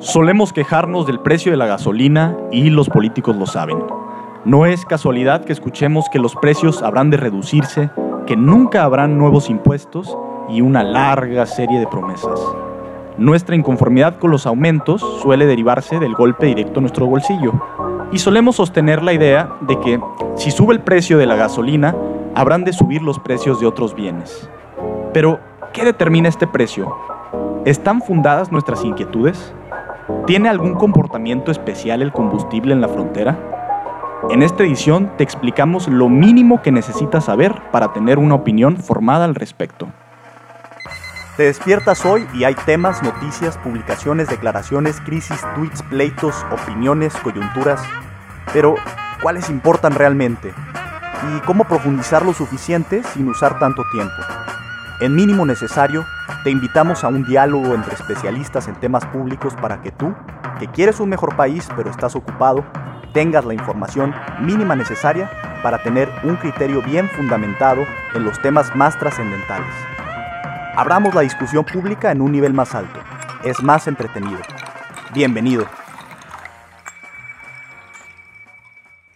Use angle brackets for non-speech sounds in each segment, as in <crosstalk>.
Solemos quejarnos del precio de la gasolina y los políticos lo saben. No es casualidad que escuchemos que los precios habrán de reducirse, que nunca habrán nuevos impuestos y una larga serie de promesas. Nuestra inconformidad con los aumentos suele derivarse del golpe directo a nuestro bolsillo. Y solemos sostener la idea de que si sube el precio de la gasolina, habrán de subir los precios de otros bienes. Pero, ¿qué determina este precio? ¿Están fundadas nuestras inquietudes? ¿Tiene algún comportamiento especial el combustible en la frontera? En esta edición te explicamos lo mínimo que necesitas saber para tener una opinión formada al respecto. Te despiertas hoy y hay temas, noticias, publicaciones, declaraciones, crisis, tweets, pleitos, opiniones, coyunturas. Pero, ¿cuáles importan realmente? ¿Y cómo profundizar lo suficiente sin usar tanto tiempo? En mínimo necesario, te invitamos a un diálogo entre especialistas en temas públicos para que tú, que quieres un mejor país pero estás ocupado, tengas la información mínima necesaria para tener un criterio bien fundamentado en los temas más trascendentales. Abramos la discusión pública en un nivel más alto. Es más entretenido. Bienvenido.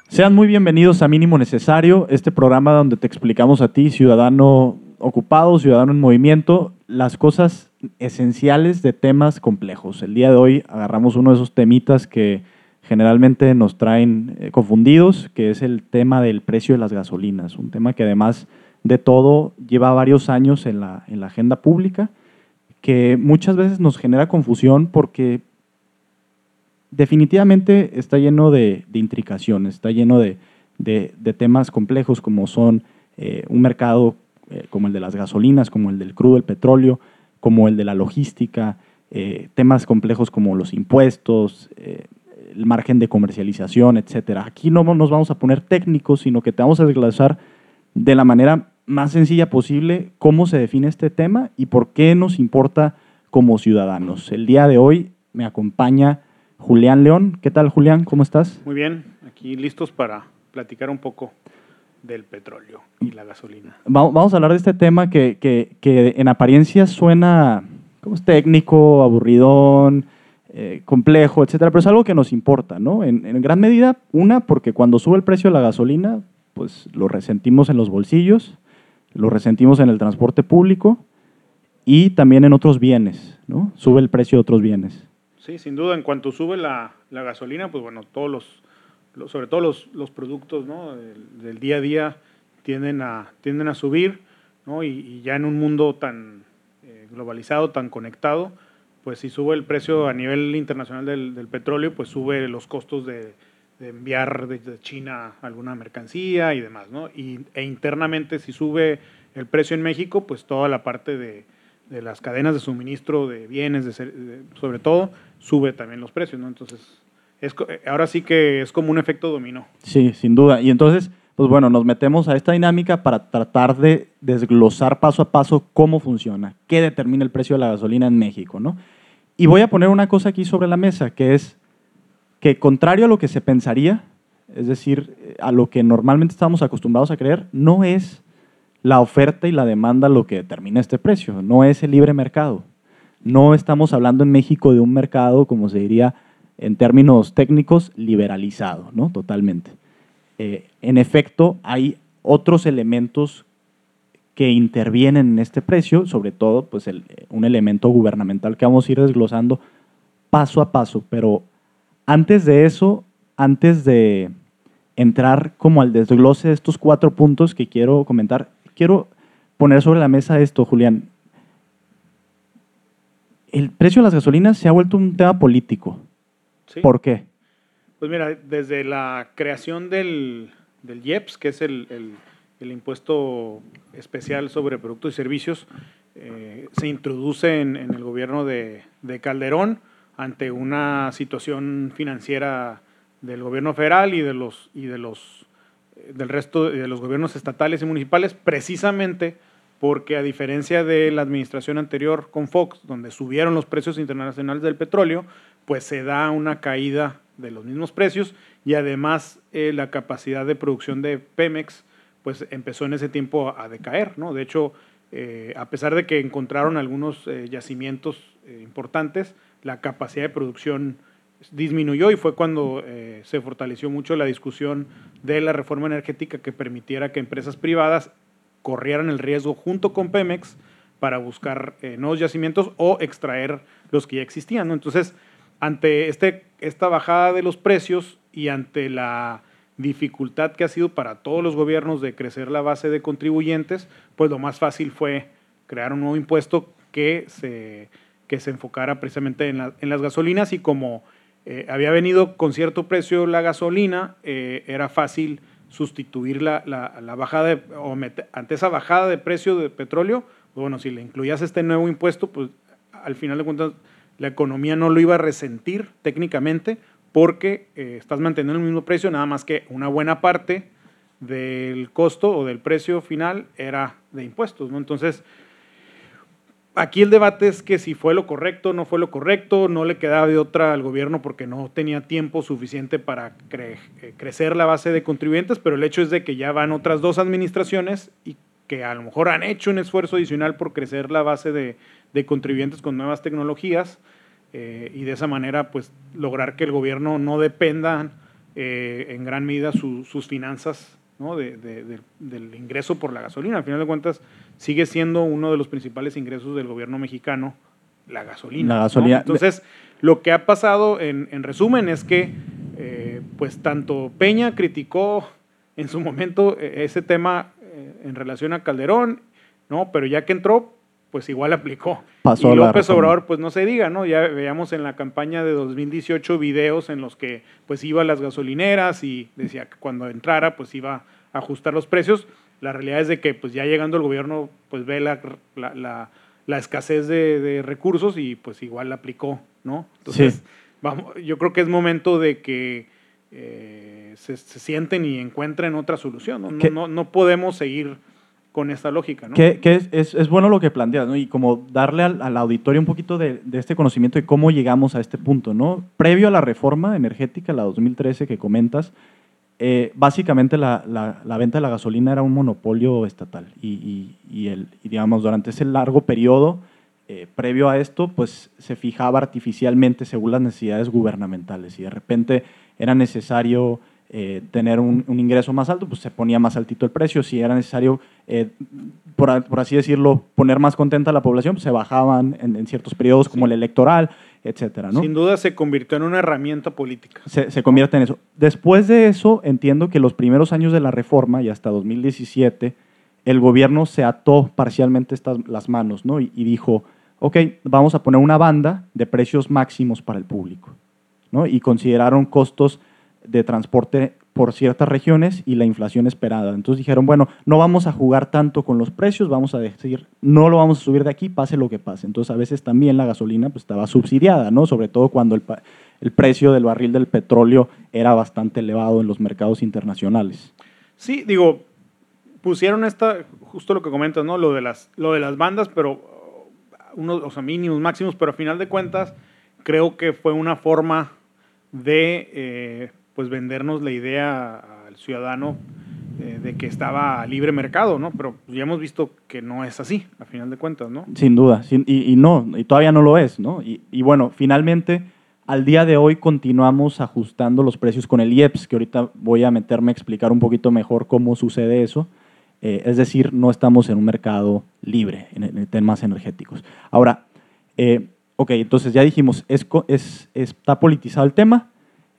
Sean muy bienvenidos a Mínimo Necesario, este programa donde te explicamos a ti, ciudadano ocupado, ciudadano en movimiento, las cosas esenciales de temas complejos. El día de hoy agarramos uno de esos temitas que generalmente nos traen eh, confundidos, que es el tema del precio de las gasolinas, un tema que además de todo lleva varios años en la, en la agenda pública, que muchas veces nos genera confusión porque definitivamente está lleno de, de intricaciones, está lleno de, de, temas complejos como son eh, un mercado eh, como el de las gasolinas, como el del crudo, el petróleo, como el de la logística, eh, temas complejos como los impuestos, eh, el margen de comercialización, etcétera. Aquí no nos vamos a poner técnicos, sino que te vamos a desglosar de la manera más sencilla posible cómo se define este tema y por qué nos importa como ciudadanos. El día de hoy me acompaña Julián León. ¿Qué tal, Julián? ¿Cómo estás? Muy bien, aquí listos para platicar un poco del petróleo y la gasolina. Vamos a hablar de este tema que, que, que en apariencia suena como es técnico, aburridón, eh, complejo, etcétera, pero es algo que nos importa, ¿no? En, en, gran medida, una, porque cuando sube el precio de la gasolina, pues lo resentimos en los bolsillos, lo resentimos en el transporte público y también en otros bienes, ¿no? Sube el precio de otros bienes. Sí, sin duda, en cuanto sube la, la gasolina, pues bueno, todos los sobre todo los, los productos ¿no? del, día a día tienden a, tienden a subir, ¿no? y, ya en un mundo tan eh, globalizado, tan conectado, pues si sube el precio a nivel internacional del, petróleo, pues sube los costos de, enviar desde China alguna mercancía y demás, ¿no? Y, e internamente si sube el precio en México, pues toda la parte de, de las cadenas de suministro de bienes, de, sobre todo, sube también los precios, ¿no? Entonces, es, ahora sí que es como un efecto dominó. Sí, sin duda. Y entonces, pues bueno, nos metemos a esta dinámica para tratar de desglosar paso a paso cómo funciona, qué determina el precio de la gasolina en México, ¿no? Y voy a poner una cosa aquí sobre la mesa, que es que contrario a lo que se pensaría, es decir, a lo que normalmente estamos acostumbrados a creer, no es la oferta y la demanda lo que determina este precio, no es el libre mercado. No estamos hablando en México de un mercado, como se diría, en términos técnicos, liberalizado, ¿no? Totalmente. Eh, en efecto, hay otros elementos que intervienen en este precio, sobre todo pues un elemento gubernamental que vamos a ir desglosando paso a paso, pero antes de eso, antes de entrar como al desglose de estos cuatro puntos que quiero comentar, quiero poner sobre la mesa esto, Julián. El precio de las gasolinas se ha vuelto un tema político. ¿Sí? ¿Por qué? Pues mira, desde la creación del, del IEPS, que es el, el, el, impuesto especial sobre productos y servicios, eh, se introduce en, en, el gobierno de, de, Calderón ante una situación financiera del gobierno federal y de los y de los del resto de los gobiernos estatales y municipales, precisamente porque a diferencia de la administración anterior con Fox, donde subieron los precios internacionales del petróleo, pues se da una caída de los mismos precios y además eh, la capacidad de producción de Pemex pues empezó en ese tiempo a, decaer, ¿no? De hecho, eh, a pesar de que encontraron algunos eh, yacimientos importantes, la capacidad de producción disminuyó y fue cuando se fortaleció mucho la discusión de la reforma energética que permitiera que empresas privadas corrieran el riesgo junto con Pemex para buscar nuevos yacimientos o extraer los que ya existían. Entonces, ante este, esta bajada de los precios y ante la dificultad que ha sido para todos los gobiernos de crecer la base de contribuyentes, pues lo más fácil fue crear un nuevo impuesto que se, que se enfocara precisamente en, en las gasolinas y como eh, había venido con cierto precio la gasolina, eh, era fácil sustituir la, la, bajada, o ante esa bajada de precio de petróleo, pues bueno, si le incluías este nuevo impuesto, pues al final de cuentas la economía no lo iba a resentir técnicamente porque eh, estás manteniendo el mismo precio, nada más que una buena parte del costo o del precio final era de impuestos, ¿no? Entonces, Aquí el debate es que si fue lo correcto, no fue lo correcto, no le quedaba de otra al gobierno porque no tenía tiempo suficiente para eh, crecer la base de contribuyentes, pero el hecho es de que ya van otras dos administraciones y que a lo mejor han hecho un esfuerzo adicional por crecer la base de, contribuyentes con nuevas tecnologías eh, y de esa manera pues lograr que el gobierno no dependa eh, en gran medida sus finanzas del ingreso por la gasolina. Al final de cuentas, sigue siendo uno de los principales ingresos del gobierno mexicano, la gasolina. gasolina. Entonces, lo que ha pasado, en, resumen, es que eh, pues tanto Peña criticó en su momento ese tema en relación a Calderón, ¿no? pero ya que entró, pues igual aplicó. y López Obrador, pues no se diga, ¿no? Ya veíamos en la campaña de 2018 videos en los que pues iba a las gasolineras y decía que cuando entrara pues iba a ajustar los precios. La realidad es de que pues ya llegando el gobierno pues ve la, la, la, escasez de, recursos y pues igual la aplicó, ¿no? Entonces, vamos, yo creo que es momento de que eh, se, sienten y encuentren otra solución. No, no, no podemos seguir con esta lógica. ¿no? Que, es, es, bueno lo que planteas, ¿no? Y como darle al, auditorio un poquito de, de, este conocimiento de cómo llegamos a este punto, ¿no? Previo a la reforma energética, la 2013 que comentas, eh, básicamente la, la, venta de la gasolina era un monopolio estatal y, y, el, digamos, durante ese largo periodo eh, previo a esto, pues se fijaba artificialmente según las necesidades gubernamentales y de repente era necesario eh, tener un, ingreso más alto, pues se ponía más altito el precio. Si era necesario, eh, por, así decirlo, poner más contenta a la población, pues se bajaban en, ciertos periodos como el electoral, etcétera. ¿no? Sin duda se convirtió en una herramienta política. Se, se, convierte en eso. Después de eso, entiendo que los primeros años de la reforma y hasta 2017, el gobierno se ató parcialmente estas, las manos ¿no? y, y dijo, ok, vamos a poner una banda de precios máximos para el público. ¿no? Y consideraron costos de transporte por ciertas regiones y la inflación esperada. Entonces dijeron, bueno, no vamos a jugar tanto con los precios, vamos a decir, no lo vamos a subir de aquí, pase lo que pase. Entonces a veces también la gasolina pues, estaba subsidiada, ¿no? sobre todo cuando el, el precio del barril del petróleo era bastante elevado en los mercados internacionales. Sí, digo, pusieron esta, justo lo que comentas, ¿no? Lo de las, lo de las bandas, pero unos, o sea, mínimos, máximos, pero a final de cuentas creo que fue una forma de eh, pues vendernos la idea al ciudadano eh, de que estaba libre mercado, ¿no? Pero ya hemos visto que no es así, a final de cuentas, ¿no? Sin duda, y, no, y todavía no lo es, ¿no? Y, bueno, finalmente, al día de hoy continuamos ajustando los precios con el IEPS, que ahorita voy a meterme a explicar un poquito mejor cómo sucede eso. Eh, es decir, no estamos en un mercado libre en, temas energéticos. Ahora, eh, ok, entonces ya dijimos, es, es, está politizado el tema.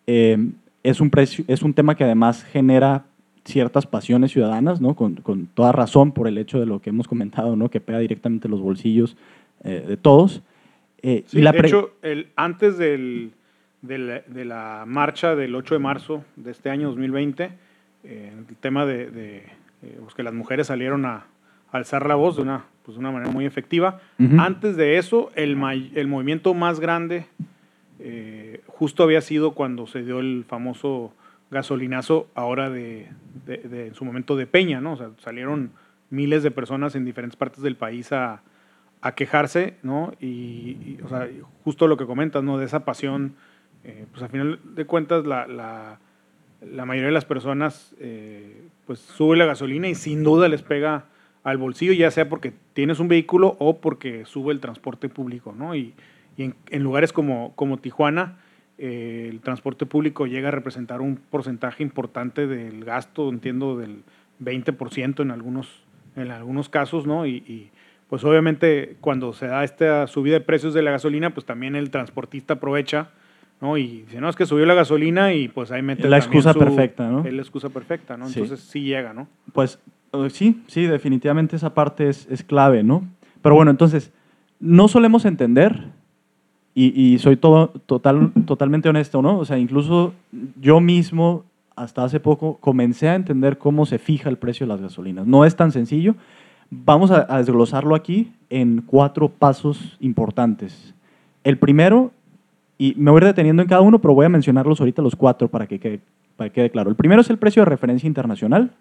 Eh, es un, precio, es un tema que además genera ciertas pasiones ciudadanas, ¿no? Con, con, toda razón por el hecho de lo que hemos comentado, ¿no? que pega directamente los bolsillos de todos. Y la de hecho, el, antes del, de, la, de, la, marcha del 8 de marzo de este año 2020, eh, el tema de, de pues que las mujeres salieron a, alzar la voz de una, pues una manera muy efectiva. Antes de eso, el, el movimiento más grande eh, justo había sido cuando se dio el famoso gasolinazo ahora de, en su momento de Peña, ¿no? O sea, salieron miles de personas en diferentes partes del país a, quejarse, ¿no? Y, o sea, justo lo que comentas, ¿no? De esa pasión, eh, pues al final de cuentas la, la, mayoría de las personas eh, pues sube la gasolina y sin duda les pega al bolsillo, ya sea porque tienes un vehículo o porque sube el transporte público, ¿no? Y, y en, lugares como, como Tijuana, eh, el transporte público llega a representar un porcentaje importante del gasto, entiendo, del 20% en algunos, en algunos casos, ¿no? Y, pues obviamente cuando se da esta subida de precios de la gasolina, pues también el transportista aprovecha, ¿no? Y dice, no, es que subió la gasolina y pues ahí mete... La excusa perfecta, ¿no? Es la excusa perfecta, ¿no? Entonces sí, llega, ¿no? Pues eh, sí, sí, definitivamente esa parte es, es clave, ¿no? Pero bueno, entonces, no solemos entender y, soy todo, total, totalmente honesto, ¿no? O sea, incluso yo mismo, hasta hace poco, comencé a entender cómo se fija el precio de las gasolinas. No es tan sencillo. Vamos a, desglosarlo aquí en cuatro pasos importantes. El primero, y me voy deteniendo en cada uno, pero voy a mencionarlos ahorita los cuatro para que quede, para que quede claro. El primero es el precio de referencia internacional.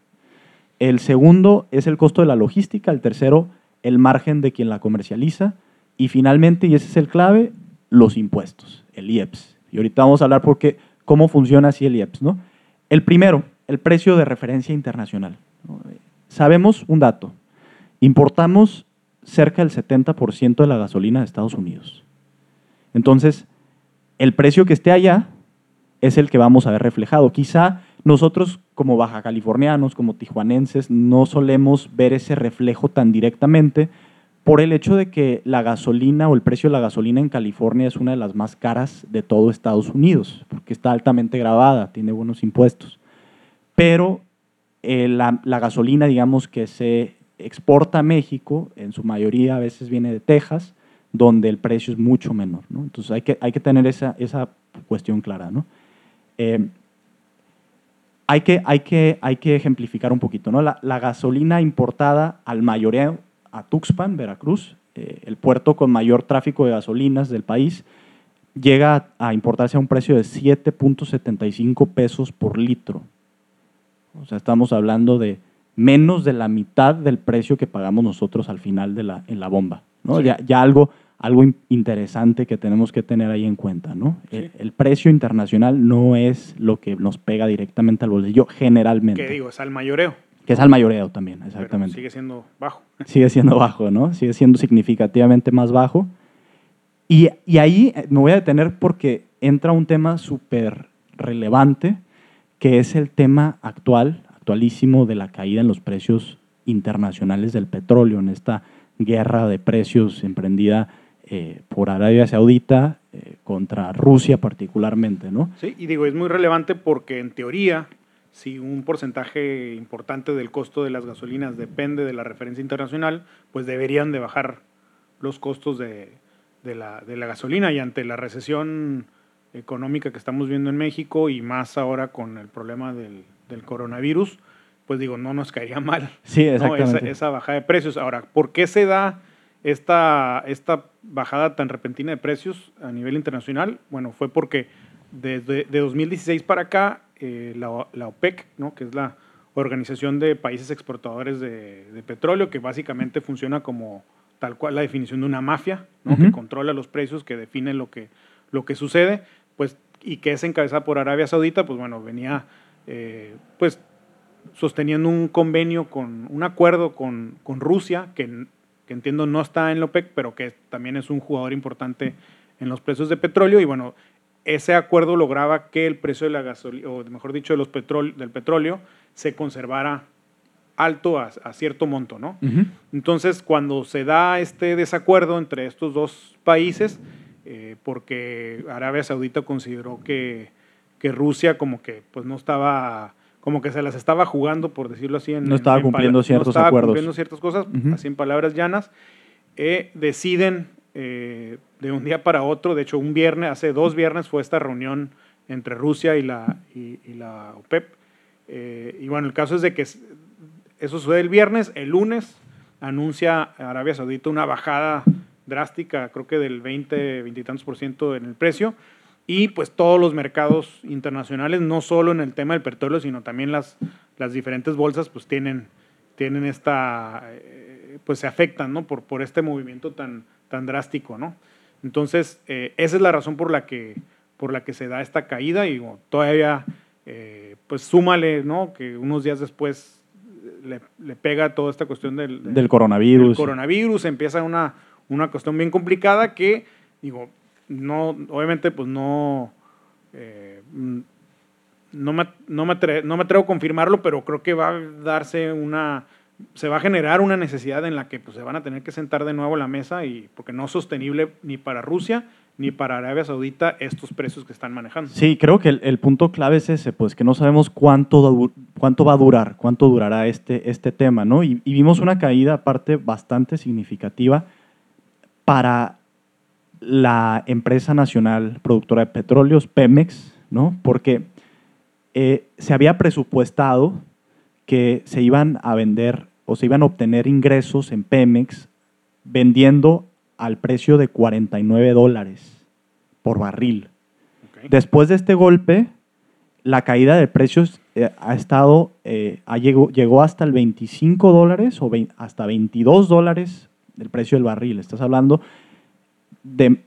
El segundo es el costo de la logística. El tercero, el margen de quien la comercializa. Y finalmente, y ese es el clave, los impuestos, el IEPS. Y ahorita vamos a hablar por qué, cómo funciona así el IEPS. ¿no? El primero, el precio de referencia internacional. Sabemos un dato, importamos cerca del 70% de la gasolina de Estados Unidos. Entonces, el precio que esté allá es el que vamos a ver reflejado. Quizá nosotros como baja californianos, como tijuanenses, no solemos ver ese reflejo tan directamente, por el hecho de que la gasolina o el precio de la gasolina en California es una de las más caras de todo Estados Unidos, porque está altamente grabada, tiene buenos impuestos. Pero eh, la, gasolina, digamos, que se exporta a México, en su mayoría a veces viene de Texas, donde el precio es mucho menor. Entonces hay que, hay que tener esa, esa cuestión clara. ¿no? Eh, hay, que, hay, que, hay que ejemplificar un poquito. ¿no? La, la gasolina importada al mayoreo a Tuxpan, Veracruz, eh, el puerto con mayor tráfico de gasolinas del país, llega a, importarse a un precio de 7.75 pesos por litro. O sea, estamos hablando de menos de la mitad del precio que pagamos nosotros al final de la, en la bomba. ¿no? Ya, ya, algo, algo interesante que tenemos que tener ahí en cuenta. ¿no? El, el, precio internacional no es lo que nos pega directamente al bolsillo generalmente. ¿Qué digo? Es al mayoreo. Que es al mayoreo también, exactamente. sigue siendo bajo. <laughs> Sigue siendo bajo, ¿no? Sigue siendo significativamente más bajo. Y, y ahí eh, me voy a detener porque entra un tema súper relevante, que es el tema actual, actualísimo, de la caída en los precios internacionales del petróleo, en esta guerra de precios emprendida eh, por Arabia Saudita eh, contra Rusia particularmente, ¿no? Sí, y digo, es muy relevante porque en teoría si un porcentaje importante del costo de las gasolinas depende de la referencia internacional, pues deberían de bajar los costos de, la, gasolina y ante la recesión económica que estamos viendo en México y más ahora con el problema del, coronavirus, pues digo, no nos caería <laughs> mal sí, exactamente. esa, bajada de precios. Ahora, ¿por qué se da esta, esta bajada tan repentina de precios a nivel internacional? Bueno, fue porque desde de 2016 para acá eh, la, OPEC, ¿no? que es la Organización de Países Exportadores de, Petróleo, que básicamente funciona como tal cual la definición de una mafia, ¿no? que controla los precios, que define lo que, lo que sucede, pues, y que es encabezada por Arabia Saudita, pues bueno, venía eh, pues sosteniendo un convenio con un acuerdo con, con Rusia, que, que, entiendo no está en la OPEC, pero que también es un jugador importante en los precios de petróleo. Y bueno, ese acuerdo lograba que el precio de la gasolina, o mejor dicho, de los del petróleo, se conservara alto a, cierto monto, ¿no? Entonces, cuando se da este desacuerdo entre estos dos países, eh, porque Arabia Saudita consideró que, que, Rusia como que pues no estaba, como que se las estaba jugando, por decirlo así. En, no estaba cumpliendo ciertos no estaba acuerdos. cumpliendo ciertas cosas, así en palabras llanas, eh, deciden eh, de un día para otro. De hecho, un viernes, hace dos viernes fue esta reunión entre Rusia y la, y, la OPEP. Eh, y bueno, el caso es de que eso sucede el viernes, el lunes anuncia Arabia Saudita una bajada drástica, creo que del 20, 20 y tantos por ciento en el precio. Y pues todos los mercados internacionales, no solo en el tema del petróleo, sino también las, las diferentes bolsas, pues tienen, tienen esta, eh, pues se afectan, ¿no? Por, por este movimiento tan, tan drástico, ¿no? Entonces, eh, esa es la razón por la que, por la que se da esta caída y todavía, eh, pues súmale, ¿no? Que unos días después le, pega toda esta cuestión del, del, coronavirus. coronavirus, empieza una, una cuestión bien complicada que, digo, no, obviamente, pues no, eh, no, me, no, me no me atrevo a confirmarlo, pero creo que va a darse una, se va a generar una necesidad en la que pues, se van a tener que sentar de nuevo a la mesa y porque no es sostenible ni para Rusia ni para Arabia Saudita estos precios que están manejando. Sí, creo que el, punto clave es ese, pues que no sabemos cuánto, cuánto va a durar, cuánto durará este, este tema, ¿no? Y, vimos una caída aparte bastante significativa para la empresa nacional productora de petróleos, Pemex, ¿no? Porque eh, se había presupuestado que se iban a vender o se iban a obtener ingresos en Pemex vendiendo al precio de 49 dólares por barril. Después de este golpe, la caída de precios eh, ha estado, eh, llegó, llegó, hasta el 25 dólares o hasta 22 dólares el precio del barril. Estás hablando de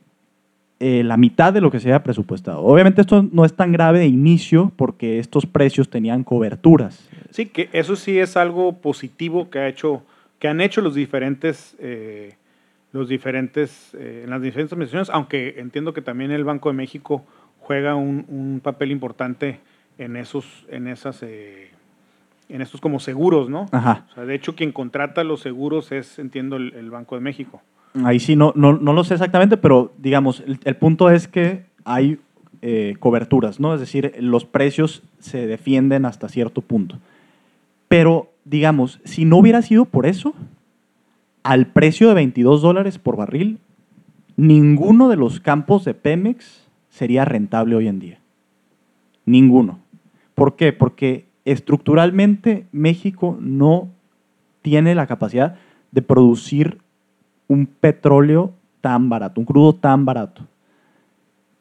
eh, la mitad de lo que se había presupuestado. Obviamente esto no es tan grave de inicio porque estos precios tenían coberturas. Sí, que eso sí es algo positivo que, ha hecho, que han hecho los diferentes los diferentes, eh, en las diferentes administraciones, aunque entiendo que también el Banco de México juega un, papel importante en esos, en esas, eh, en estos como seguros, ¿no? Ajá. O sea, de hecho, quien contrata los seguros es, entiendo, el, Banco de México. Ahí sí, no, no, no, lo sé exactamente, pero digamos, el, punto es que hay eh, coberturas, ¿no? Es decir, los precios se defienden hasta cierto punto. Pero, digamos, si no hubiera sido por eso, al precio de 22 dólares por barril, ninguno de los campos de Pemex sería rentable hoy en día. Ninguno. ¿Por qué? Porque estructuralmente México no tiene la capacidad de producir un petróleo tan barato, un crudo tan barato.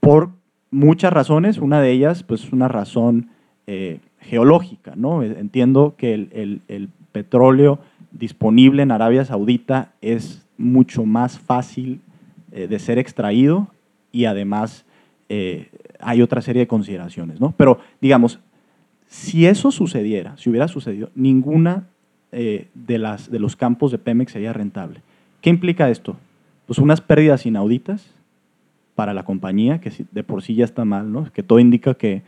Por muchas razones, una de ellas, pues, una razón eh, geológica, ¿no? Entiendo que el, petróleo disponible en Arabia Saudita es mucho más fácil eh, de ser extraído y además eh, hay otra serie de consideraciones. ¿no? Pero digamos, si eso sucediera, si hubiera sucedido, ninguna eh, de, las, de los campos de Pemex sería rentable. ¿Qué implica esto? Pues unas pérdidas inauditas para la compañía, que de por sí ya está mal, ¿no? que todo indica que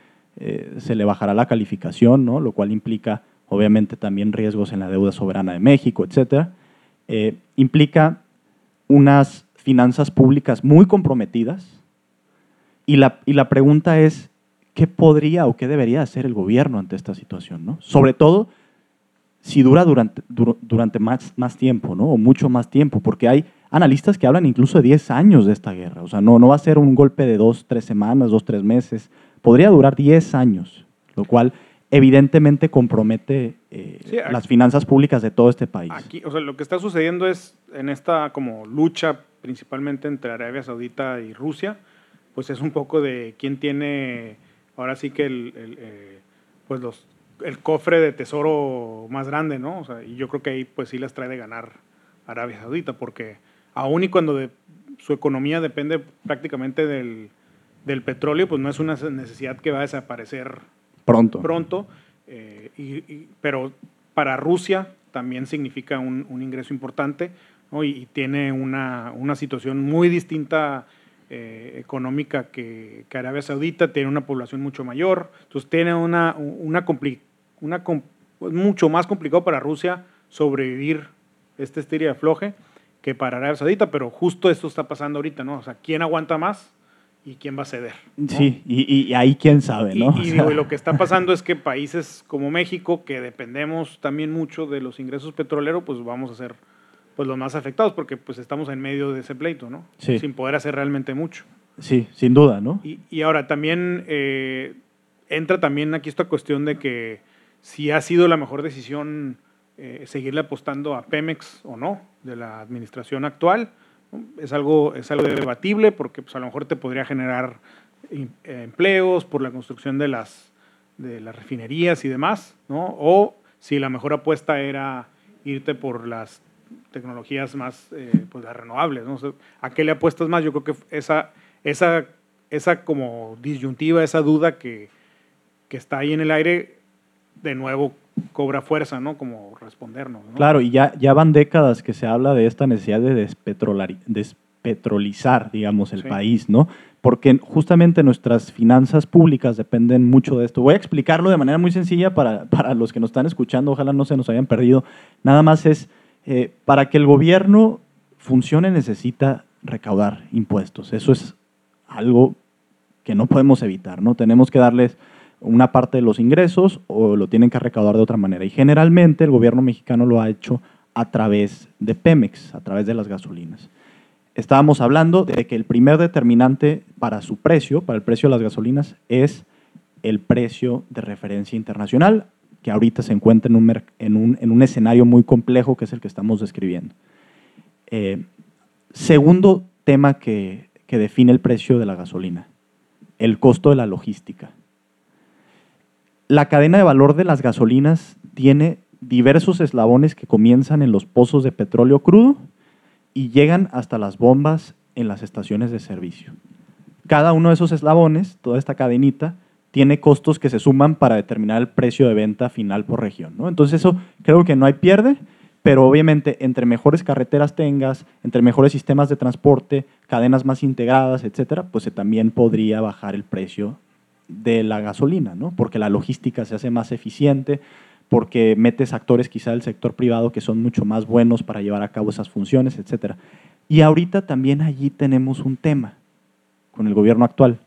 se le bajará la calificación, ¿no? lo cual implica obviamente también riesgos en la deuda soberana de México, etcétera, eh, implica unas finanzas públicas muy comprometidas y la, y la pregunta es, ¿qué podría o qué debería hacer el gobierno ante esta situación? ¿no? Sobre todo si dura durante, durante más, más tiempo, ¿no? o mucho más tiempo, porque hay analistas que hablan incluso de 10 años de esta guerra, o sea, no, no va a ser un golpe de dos, tres semanas, dos, tres meses, podría durar 10 años, lo cual evidentemente compromete eh, las finanzas públicas de todo este país. Aquí, o sea, lo que está sucediendo es en esta como lucha principalmente entre Arabia Saudita y Rusia, pues es un poco de quién tiene ahora sí que el, eh, pues los, el cofre de tesoro más grande, ¿no? O sea, y yo creo que ahí pues sí las trae de ganar Arabia Saudita, porque aún y cuando de, su economía depende prácticamente del, del petróleo, pues no es una necesidad que va a desaparecer Pronto. Pronto. Eh, y, pero para Rusia también significa un, ingreso importante y, tiene una, una, situación muy distinta eh, económica que, Arabia Saudita, tiene una población mucho mayor, entonces tiene una, una, una mucho más complicado para Rusia sobrevivir este estiria de floje que para Arabia Saudita, pero justo esto está pasando ahorita, ¿no? O sea, ¿quién aguanta más? y quién va a ceder. Sí, y, ahí quién sabe, ¿no? Y, lo que está pasando es que países como México, que dependemos también mucho de los ingresos petroleros, pues vamos a ser pues los más afectados, porque pues estamos en medio de ese pleito, ¿no? Sí. Sin poder hacer realmente mucho. Sí, sin duda, ¿no? Y, ahora también eh, entra también aquí esta cuestión de que si ha sido la mejor decisión eh, seguirle apostando a Pemex o no, de la administración actual es algo, es algo debatible porque pues, a lo mejor te podría generar eh, empleos por la construcción de las, de las refinerías y demás, ¿no? O si la mejor apuesta era irte por las tecnologías más eh, pues, renovables, ¿no? ¿A qué le apuestas más? Yo creo que esa, esa, esa como disyuntiva, esa duda que, que está ahí en el aire, de nuevo cobra fuerza, ¿no? Como respondernos. Claro, y ya, ya van décadas que se habla de esta necesidad de petrolizar, digamos, el país, ¿no? Porque justamente nuestras finanzas públicas dependen mucho de esto. Voy a explicarlo de manera muy sencilla para, para los que nos están escuchando, ojalá no se nos hayan perdido. Nada más es, eh, para que el gobierno funcione necesita recaudar impuestos. Eso es algo que no podemos evitar, ¿no? Tenemos que darles una parte de los ingresos o lo tienen que recaudar de otra manera. Y generalmente el gobierno mexicano lo ha hecho a través de Pemex, a través de las gasolinas. Estábamos hablando de que el primer determinante para su precio, para el precio de las gasolinas, es el precio de referencia internacional, que ahorita se encuentra en un, escenario muy complejo que es el que estamos describiendo. Eh, segundo tema que define el precio de la gasolina, el costo de la logística. La cadena de valor de las gasolinas tiene diversos eslabones que comienzan en los pozos de petróleo crudo y llegan hasta las bombas en las estaciones de servicio. Cada uno de esos eslabones, toda esta cadenita, tiene costos que se suman para determinar el precio de venta final por región. ¿no? Entonces eso creo que no hay pierde, pero obviamente entre mejores carreteras tengas, entre mejores sistemas de transporte, cadenas más integradas, etcétera, pues se también podría bajar el precio de la gasolina, ¿no? porque la logística se hace más eficiente, porque metes actores quizá del sector privado que son mucho más buenos para llevar a cabo esas funciones, etc. Y ahorita también allí tenemos un tema con el gobierno actual,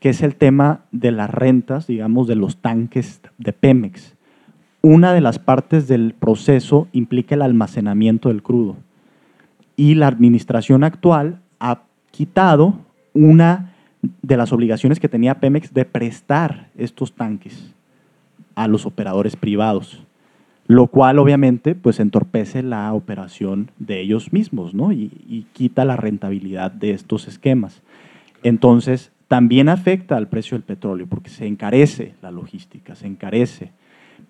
que es el tema de las rentas, digamos, de los tanques de Pemex. Una de las partes del proceso implica el almacenamiento del crudo. Y la administración actual ha quitado una de las obligaciones que tenía Pemex de prestar estos tanques a los operadores privados, lo cual obviamente pues entorpece la operación de ellos mismos ¿no? y, quita la rentabilidad de estos esquemas. Entonces, también afecta al precio del petróleo porque se encarece la logística, se encarece.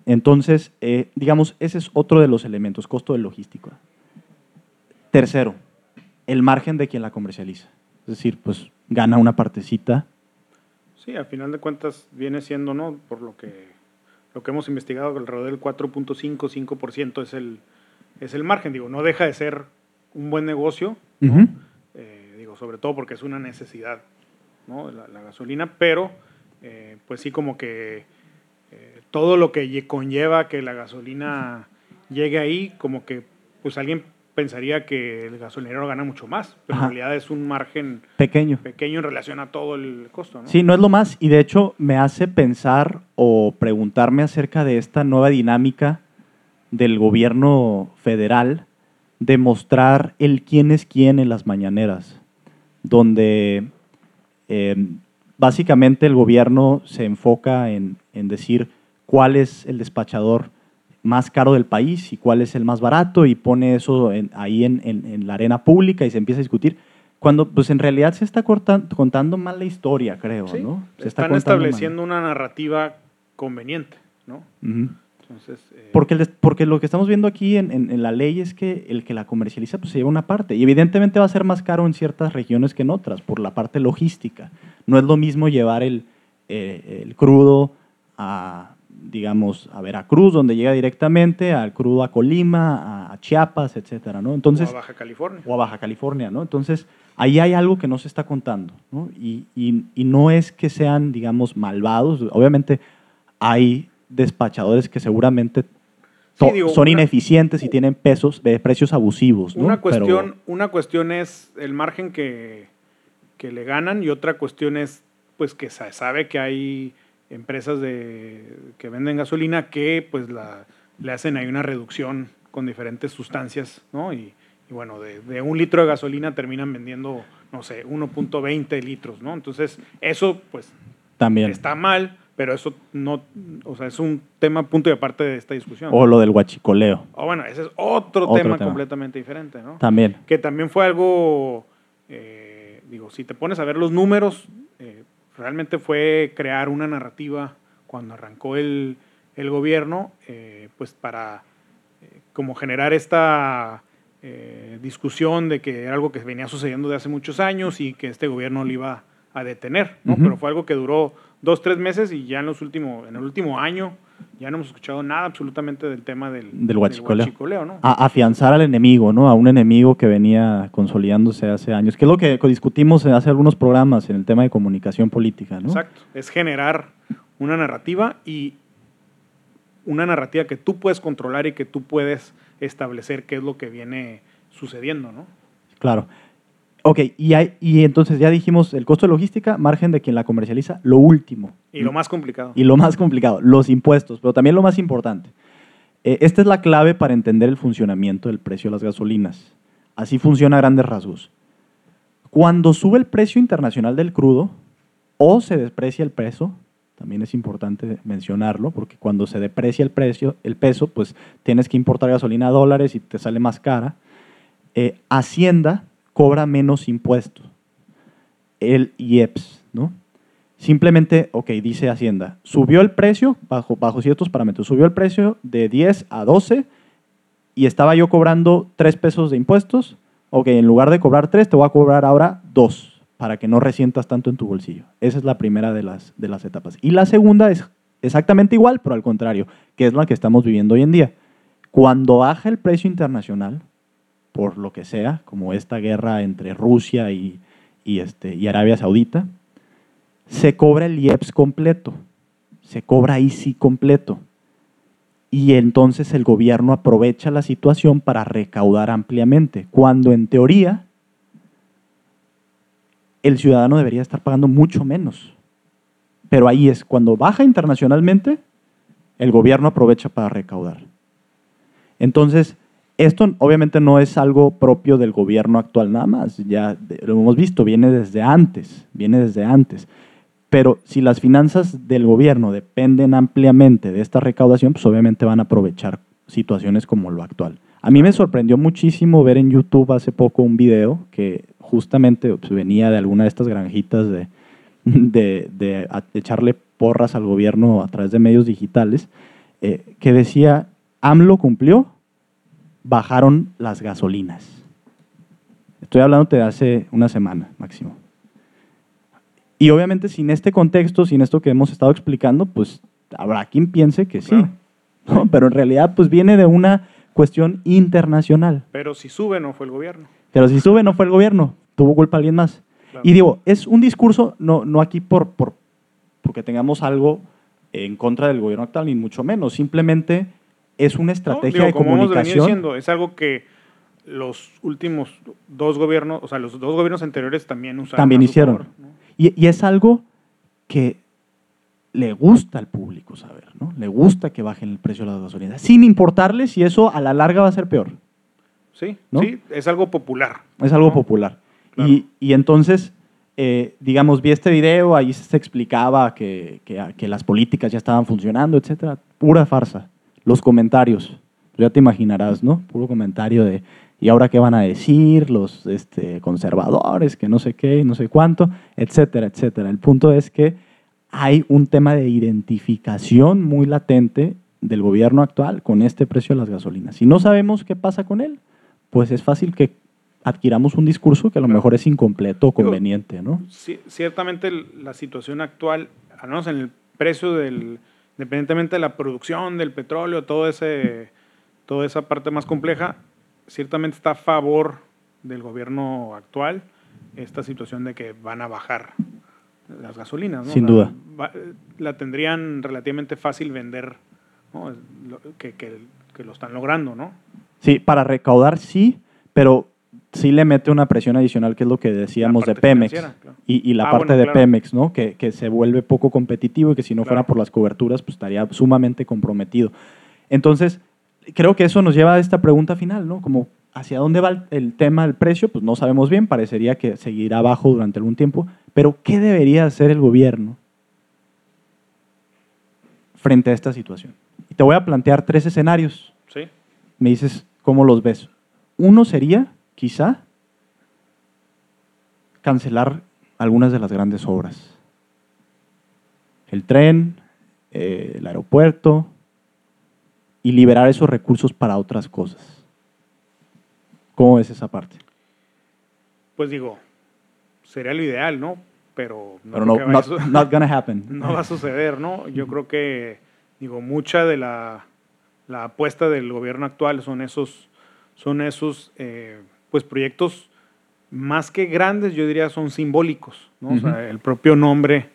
Entonces, eh, digamos, ese es otro de los elementos, costo de logística. Tercero, el margen de quien la comercializa. Es decir, pues gana una partecita. Sí, al final de cuentas viene siendo, ¿no? Por lo que lo que hemos investigado, alrededor del 4.5-5% es el, es el margen. Digo, no deja de ser un buen negocio, eh, digo, sobre todo porque es una necesidad, ¿no? la, gasolina, pero eh, pues sí como que eh, todo lo que conlleva que la gasolina llegue ahí, como que pues alguien pensaría que el gasolinero gana mucho más, pero en realidad es un margen pequeño. pequeño en relación a todo el costo. ¿no? Sí, no es lo más, y de hecho me hace pensar o preguntarme acerca de esta nueva dinámica del gobierno federal de mostrar el quién es quién en las mañaneras, donde eh, básicamente el gobierno se enfoca en, en decir cuál es el despachador más caro del país y cuál es el más barato y pone eso ahí en, la arena pública y se empieza a discutir. Cuando pues en realidad se está contando mal la historia, creo, ¿no? Se están estableciendo una narrativa conveniente, ¿no? Entonces, eh, porque, porque lo que estamos viendo aquí en, la ley es que el que la comercializa pues se lleva una parte y evidentemente va a ser más caro en ciertas regiones que en otras por la parte logística. No es lo mismo llevar el, eh, el crudo a, digamos, a Veracruz, donde llega directamente, al crudo a Colima, a Chiapas, etcétera, ¿no? Entonces, o a Baja California. O a Baja California, ¿no? Entonces, ahí hay algo que no se está contando, ¿no? Y, y, no es que sean, digamos, malvados. Obviamente hay despachadores que seguramente son ineficientes y tienen pesos, de precios abusivos, ¿no? Una cuestión, una cuestión es el margen que, que le ganan y otra cuestión es, pues, que se sabe que hay empresas de, que venden gasolina que pues la, le hacen ahí una reducción con diferentes sustancias, ¿no? Y, bueno, de, un litro de gasolina terminan vendiendo, no sé, 1.20 litros, ¿no? Entonces, eso pues también está mal, pero eso no, o sea, es un tema punto y aparte de esta discusión. O lo del huachicoleo. O bueno, ese es otro, tema, completamente diferente, ¿no? También. Que también fue algo, eh, digo, si te pones a ver los números, eh, realmente fue crear una narrativa cuando arrancó el, gobierno, eh, pues para eh, como generar esta eh, discusión de que era algo que venía sucediendo de hace muchos años y que este gobierno lo iba a detener, ¿no? Pero fue algo que duró dos, tres meses y ya en, los últimos, en el último año ya no hemos escuchado nada absolutamente del tema del, Del huachicoleo. huachicoleo, ¿no? A- afianzar al enemigo, ¿no? A un enemigo que venía consolidándose hace años, que es lo que discutimos hace algunos programas en el tema de comunicación política, ¿no? Exacto. Es generar una narrativa y una narrativa que tú puedes controlar y que tú puedes establecer qué es lo que viene sucediendo, ¿no? Claro. Ok, y, hay, y entonces ya dijimos el costo de logística, margen de quien la comercializa, lo último. Y lo más complicado. Y lo más complicado, los impuestos, pero también lo más importante. Eh, esta es la clave para entender el funcionamiento del precio de las gasolinas. Así funciona a grandes rasgos. Cuando sube el precio internacional del crudo o se desprecia el peso, también es importante mencionarlo, porque cuando se deprecia el precio, el peso, pues tienes que importar gasolina a dólares y te sale más cara. Eh, Hacienda cobra menos impuestos, el IEPS, ¿no? Simplemente, ok, dice Hacienda, subió el precio bajo, bajo ciertos parámetros, subió el precio de 10 a 12 y estaba yo cobrando 3 pesos de impuestos, ok, en lugar de cobrar 3, te voy a cobrar ahora 2 para que no resientas tanto en tu bolsillo. Esa es la primera de las, de las etapas. Y la segunda es exactamente igual, pero al contrario, que es la que estamos viviendo hoy en día. Cuando baja el precio internacional, por lo que sea, como esta guerra entre Rusia y, este, Arabia Saudita, se cobra el IEPS completo, se cobra ahí sí completo. Y entonces el gobierno aprovecha la situación para recaudar ampliamente, cuando en teoría el ciudadano debería estar pagando mucho menos. Pero ahí es, cuando baja internacionalmente, el gobierno aprovecha para recaudar. Entonces, esto obviamente no es algo propio del gobierno actual nada más, ya lo hemos visto, viene desde antes, viene desde antes. Pero si las finanzas del gobierno dependen ampliamente de esta recaudación, pues obviamente van a aprovechar situaciones como lo actual. A mí me sorprendió muchísimo ver en YouTube hace poco un video que justamente pues, venía de alguna de estas granjitas de, de, de echarle porras al gobierno a través de medios digitales, eh, que decía, AMLO cumplió, bajaron las gasolinas. Estoy hablando de hace una semana máximo. Y obviamente sin este contexto, sin esto que hemos estado explicando, pues habrá quien piense que sí. Claro. ¿no? Pero en realidad pues viene de una cuestión internacional. Pero si sube, no fue el gobierno. Pero si sube no fue el gobierno, tuvo culpa alguien más. Claro. Y digo, es un discurso, no, no aquí por, por, porque tengamos algo en contra del gobierno actual, ni mucho menos. Simplemente es una No, estrategia digo, de como hemos comunicación. diciendo, es algo que los últimos dos gobiernos, o sea, los dos gobiernos anteriores también usaron. También hicieron. favor, ¿no? Y, y es algo que le gusta al público saber, ¿no? Le gusta que bajen el precio de las gasolinas, sin importarle si eso a la larga va a ser peor. Sí, ¿No? sí, es algo popular. Es algo ¿no? popular. Claro. Y, y entonces, eh, digamos, vi este video, ahí se explicaba que, que- que las políticas ya estaban funcionando, etcétera. Pura farsa. Los comentarios, ya te imaginarás, ¿no? Puro comentario de, ¿y ahora qué van a decir los este, conservadores? Que no sé qué, no sé cuánto, etcétera, etcétera. El punto es que hay un tema de identificación muy latente del gobierno actual con este precio de las gasolinas. Si no sabemos qué pasa con él, pues es fácil que adquiramos un discurso que a lo mejor es incompleto o conveniente, ¿no? Sí, ciertamente la situación actual, al menos en el precio del, independientemente de la producción del petróleo, todo ese, toda esa parte más compleja, ciertamente está a favor del gobierno actual esta situación de que van a bajar las gasolinas. ¿no? Sin La- duda. va- la tendrían relativamente fácil vender, que- que lo están logrando, ¿no? Sí, para recaudar sí, pero sí le mete una presión adicional, que es lo que decíamos de Pemex. claro. Y, y la Ah, parte bueno, de claro. Pemex, ¿no? Que, que se vuelve poco competitivo y que si no fuera por las coberturas, pues estaría sumamente comprometido. Entonces, creo que eso nos lleva a esta pregunta final, ¿no? Como, ¿hacia dónde va el, el tema del precio? Pues no sabemos bien, parecería que seguirá bajo durante algún tiempo, pero ¿qué debería hacer el gobierno frente a esta situación? Y te voy a plantear tres escenarios Sí, me dices cómo los ves. Uno sería, quizá, cancelar algunas de las grandes obras. El tren, eh, el aeropuerto, y liberar esos recursos para otras cosas. ¿Cómo ves esa parte? pues digo, sería lo ideal, ¿no? pero no, pero no, not, not gonna happen. <laughs> No va a suceder, ¿no? Yo creo que, digo, mucha de la, la apuesta del gobierno actual son esos, son esos eh, pues, proyectos más que grandes, yo diría son simbólicos, ¿no? o sea, el propio nombre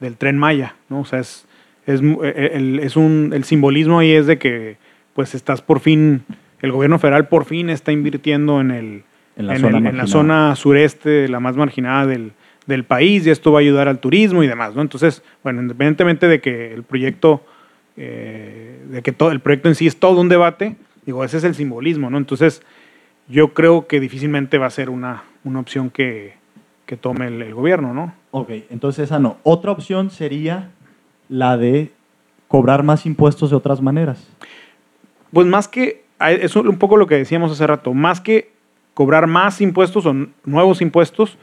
del tren Maya, ¿no? O sea, es, es, el, es un, el simbolismo ahí es de que, pues, estás por fin, el gobierno federal por fin está invirtiendo en el, en la, zona, en la zona, sureste, la más marginada del, del, país, y esto va a ayudar al turismo y demás, ¿no? Entonces, bueno, independientemente de que el proyecto, eh, de que todo el proyecto en sí es todo un debate, digo, ese es el simbolismo, ¿no? Entonces, yo creo que difícilmente va a ser una, una opción que, que tome el, gobierno, ¿no? Ok, entonces esa no. Otra opción sería la de cobrar más impuestos de otras maneras. Pues más que, es un poco lo que decíamos hace rato, más que cobrar más impuestos o nuevos impuestos,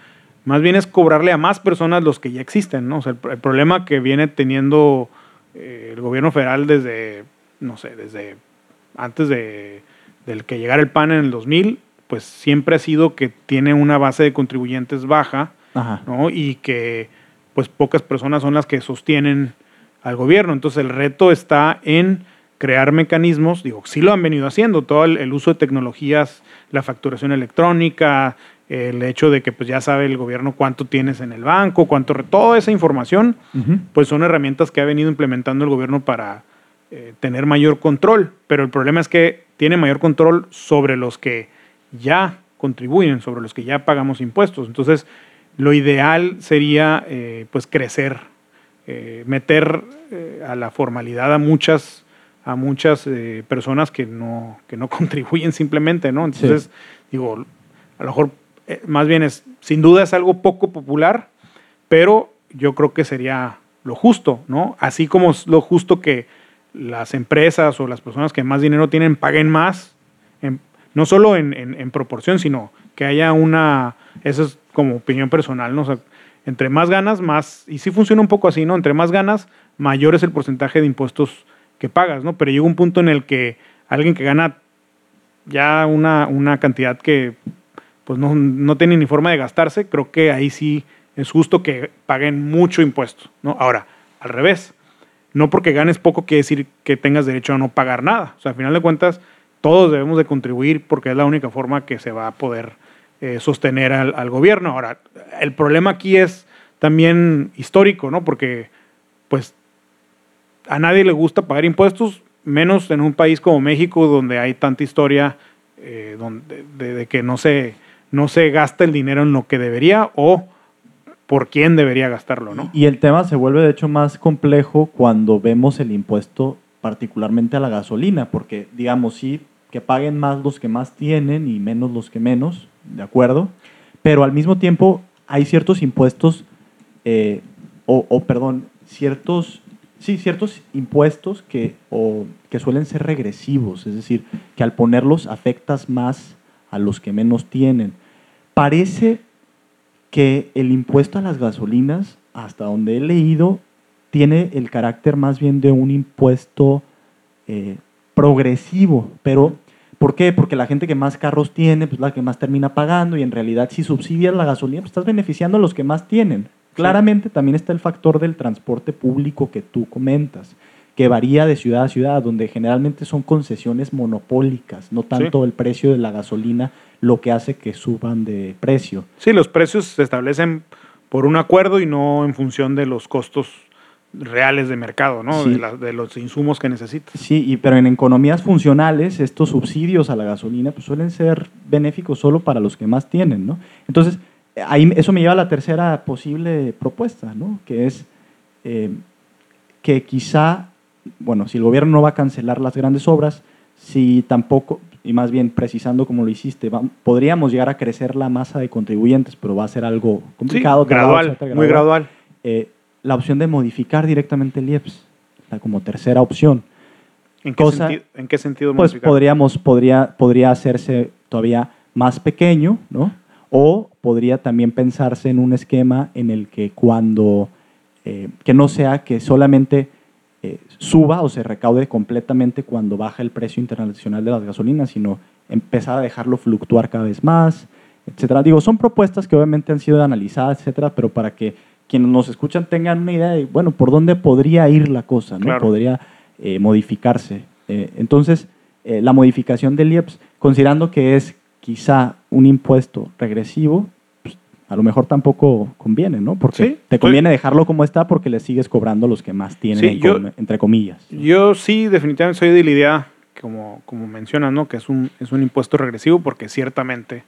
más bien es cobrarle a más personas los que ya existen, ¿no? O sea, el, problema que viene teniendo eh, el gobierno federal desde, no sé, desde antes de, del que llegara el PAN en el 2000, pues siempre ha sido que tiene una base de contribuyentes baja, ¿no? Y que pues pocas personas son las que sostienen al gobierno. Entonces el reto está en crear mecanismos, digo, sí lo han venido haciendo, todo el, uso de tecnologías, la facturación electrónica, el hecho de que pues ya sabe el gobierno cuánto tienes en el banco, cuánto, toda esa información, pues son herramientas que ha venido implementando el gobierno para eh, tener mayor control, pero el problema es que tiene mayor control sobre los que ya contribuyen, sobre los que ya pagamos impuestos. Entonces, lo ideal sería eh, pues crecer, eh, meter a la formalidad a muchas a muchas eh, personas que no, que no <laughs> contribuyen simplemente, ¿no? Entonces, digo, a lo mejor eh, más bien es, sin duda es algo poco popular, pero yo creo que sería lo justo, ¿no? Así como es lo justo que las empresas o las personas que más dinero tienen paguen más, no solo en, proporción, sino que haya una, eso es como opinión personal, ¿no? O sea, entre más ganas, más, y sí funciona un poco así, ¿no? Entre más ganas, mayor es el porcentaje de impuestos que pagas, ¿no? Pero llega un punto en el que alguien que gana ya una, una cantidad que pues no, no, tiene ni forma de gastarse, creo que ahí sí es justo que paguen mucho impuesto, ¿no? Ahora, al revés, no porque ganes poco quiere decir que tengas derecho a no pagar nada. O sea, al final de cuentas, todos debemos de contribuir porque es la única forma que se va a poder eh, sostener al, gobierno. Ahora, el problema aquí es también histórico, ¿no? Porque, pues, a nadie le gusta pagar impuestos, menos en un país como México, donde hay tanta historia eh, donde, de, que no se, no se gasta el dinero en lo que debería o por quién debería gastarlo, ¿no? Y el tema se vuelve de hecho más complejo cuando vemos el impuesto particularmente a la gasolina, porque digamos sí que paguen más los que más tienen y menos los que menos, ¿de acuerdo? Pero al mismo tiempo hay ciertos impuestos, eh, o, o, perdón, ciertos Sí, ciertos impuestos que, o, que suelen ser regresivos, es decir, que al ponerlos afectas más a los que menos tienen. Parece que el impuesto a las gasolinas, hasta donde he leído, tiene el carácter más bien de un impuesto eh, progresivo, pero ¿por qué? Porque la gente que más carros tiene, pues la que más termina pagando y en realidad si subsidias la gasolina, pues estás beneficiando a los que más tienen. Claramente también está el factor del transporte público que tú comentas, que varía de ciudad a ciudad, donde generalmente son concesiones monopólicas, no tanto el precio de la gasolina lo que hace que suban de precio. Sí, los precios se establecen por un acuerdo y no en función de los costos reales de mercado, ¿no? De, los insumos que necesitas. Sí, y, pero en economías funcionales estos subsidios a la gasolina pues, suelen ser benéficos solo para los que más tienen, ¿no? Entonces, ahí, eso me lleva a la tercera posible propuesta, ¿no? que es eh, que quizá, bueno, si el gobierno no va a cancelar las grandes obras, si tampoco, y más bien precisando como lo hiciste, podríamos llegar a crecer la masa de contribuyentes, pero va a ser algo complicado. gradual, muy gradual. Eh, la opción de modificar directamente el IEPS, como tercera opción. ¿En qué, sentido, ¿en qué sentido Pues podríamos, podría, podría hacerse todavía más pequeño, ¿no? O podría también pensarse en un esquema en el que cuando, eh, que no sea que solamente eh, suba o se recaude completamente cuando baja el precio internacional de las gasolinas, sino empezar a dejarlo fluctuar cada vez más, etcétera. Digo, son propuestas que obviamente han sido analizadas, etcétera, pero para que quienes nos escuchan tengan una idea de, bueno, por dónde podría ir la cosa, ¿no? Podría eh, modificarse. Eh, entonces, eh, la modificación del IEPS, considerando que es quizá un impuesto regresivo, a lo mejor tampoco conviene, ¿no? Porque te conviene dejarlo como está porque le sigues cobrando los que más tienen, entre comillas. Yo sí, definitivamente soy de la idea, como, como mencionas, ¿no? Que es un, es un impuesto regresivo porque ciertamente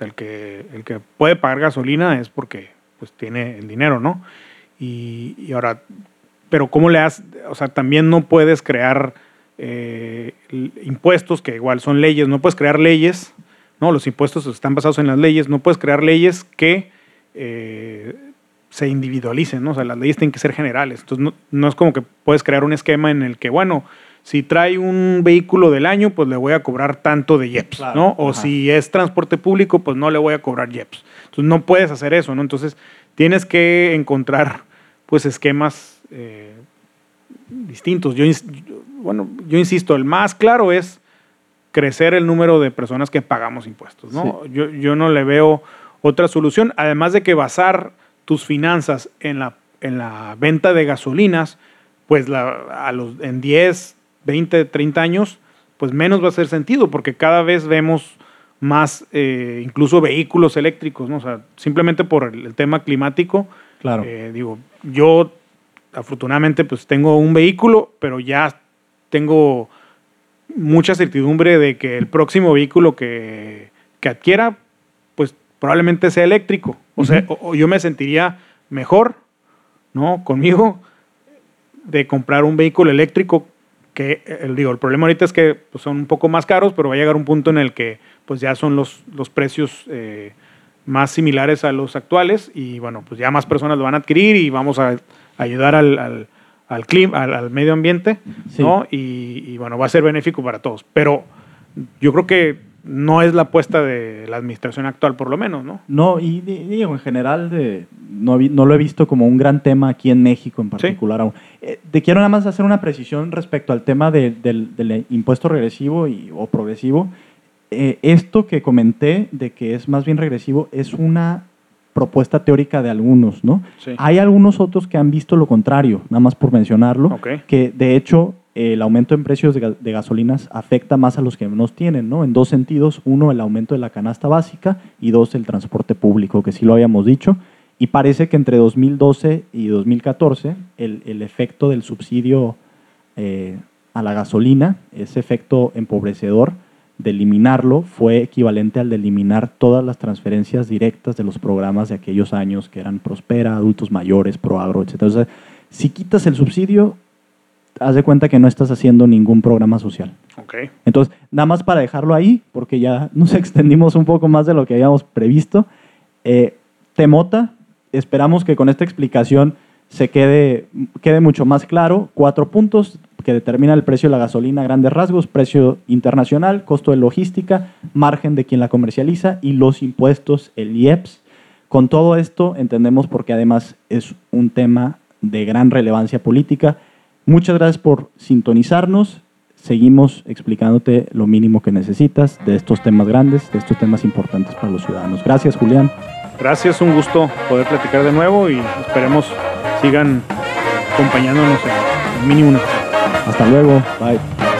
el, que, el que puede pagar gasolina es porque pues, tiene el dinero, ¿no? Y, y ahora, pero ¿cómo le has, o sea, también no puedes crear eh, impuestos que igual son leyes, no puedes crear leyes, ¿no? Los impuestos están basados en las leyes, no puedes crear leyes que eh, se individualicen, ¿no? O sea, las leyes tienen que ser generales. Entonces, no, es como que puedes crear un esquema en el que, bueno, si trae un vehículo del año, pues le voy a cobrar tanto de IEPS, ¿no? O si es transporte público, pues no le voy a cobrar IEPS. Entonces, no puedes hacer eso, ¿no? Entonces, tienes que encontrar, pues, esquemas eh, distintos. Yo, bueno, yo insisto, el más claro es crecer el número de personas que pagamos impuestos. ¿no? Yo, yo, no le veo otra solución, además de que basar tus finanzas en la, en la venta de gasolinas, pues la, a los, en 10, 20, 30 años, pues menos va a hacer sentido, porque cada vez vemos más eh, incluso vehículos eléctricos, ¿no? O sea, simplemente por el, tema climático. Claro. Eh, digo, yo afortunadamente pues tengo un vehículo, pero ya tengo mucha certidumbre de que el próximo vehículo que, adquiera, pues probablemente sea eléctrico. O sea, o, yo me sentiría mejor, ¿no? Conmigo de comprar un vehículo eléctrico que, el, digo, el problema ahorita es que pues, son un poco más caros, pero va a llegar un punto en el que pues ya son los, los precios eh, más similares a los actuales y bueno, pues ya más personas lo van a adquirir y vamos a ayudar al, al, al clima, al, medio ambiente, ¿no? Y, bueno, va a ser benéfico para todos. Pero yo creo que no es la apuesta de la administración actual, por lo menos, ¿no? No, y digo, en general de, no, no, lo he visto como un gran tema aquí en México en particular. Eh, te quiero nada más hacer una precisión respecto al tema del, del, impuesto regresivo y, o progresivo. Eh, esto que comenté de que es más bien regresivo es una propuesta teórica de algunos, ¿no? Hay algunos otros que han visto lo contrario, nada más por mencionarlo, que de hecho el aumento en precios de, gasolinas afecta más a los que menos tienen, ¿no? En dos sentidos, uno el aumento de la canasta básica y dos el transporte público, que sí lo habíamos dicho, y parece que entre 2012 y 2014 el, el efecto del subsidio eh, a la gasolina, ese efecto empobrecedor, de eliminarlo fue equivalente al de eliminar todas las transferencias directas de los programas de aquellos años que eran Prospera, Adultos Mayores, Proagro, etc. Entonces, si quitas el subsidio, haz de cuenta que no estás haciendo ningún programa social. Okay. Entonces, nada más para dejarlo ahí, porque ya <laughs> nos extendimos un poco más de lo que habíamos previsto. Eh, Temota, esperamos que con esta explicación se quede, quede mucho más claro. Cuatro puntos que determina el precio de la gasolina a grandes rasgos, precio internacional, costo de logística, margen de quien la comercializa y los impuestos, el IEPS. Con todo esto entendemos porque además es un tema de gran relevancia política. Muchas gracias por sintonizarnos. Seguimos explicándote lo mínimo que necesitas de estos temas grandes, de estos temas importantes para los ciudadanos. Gracias, Julián. Gracias, un gusto poder platicar de nuevo y esperemos sigan acompañándonos en mínimo hasta luego. Bye.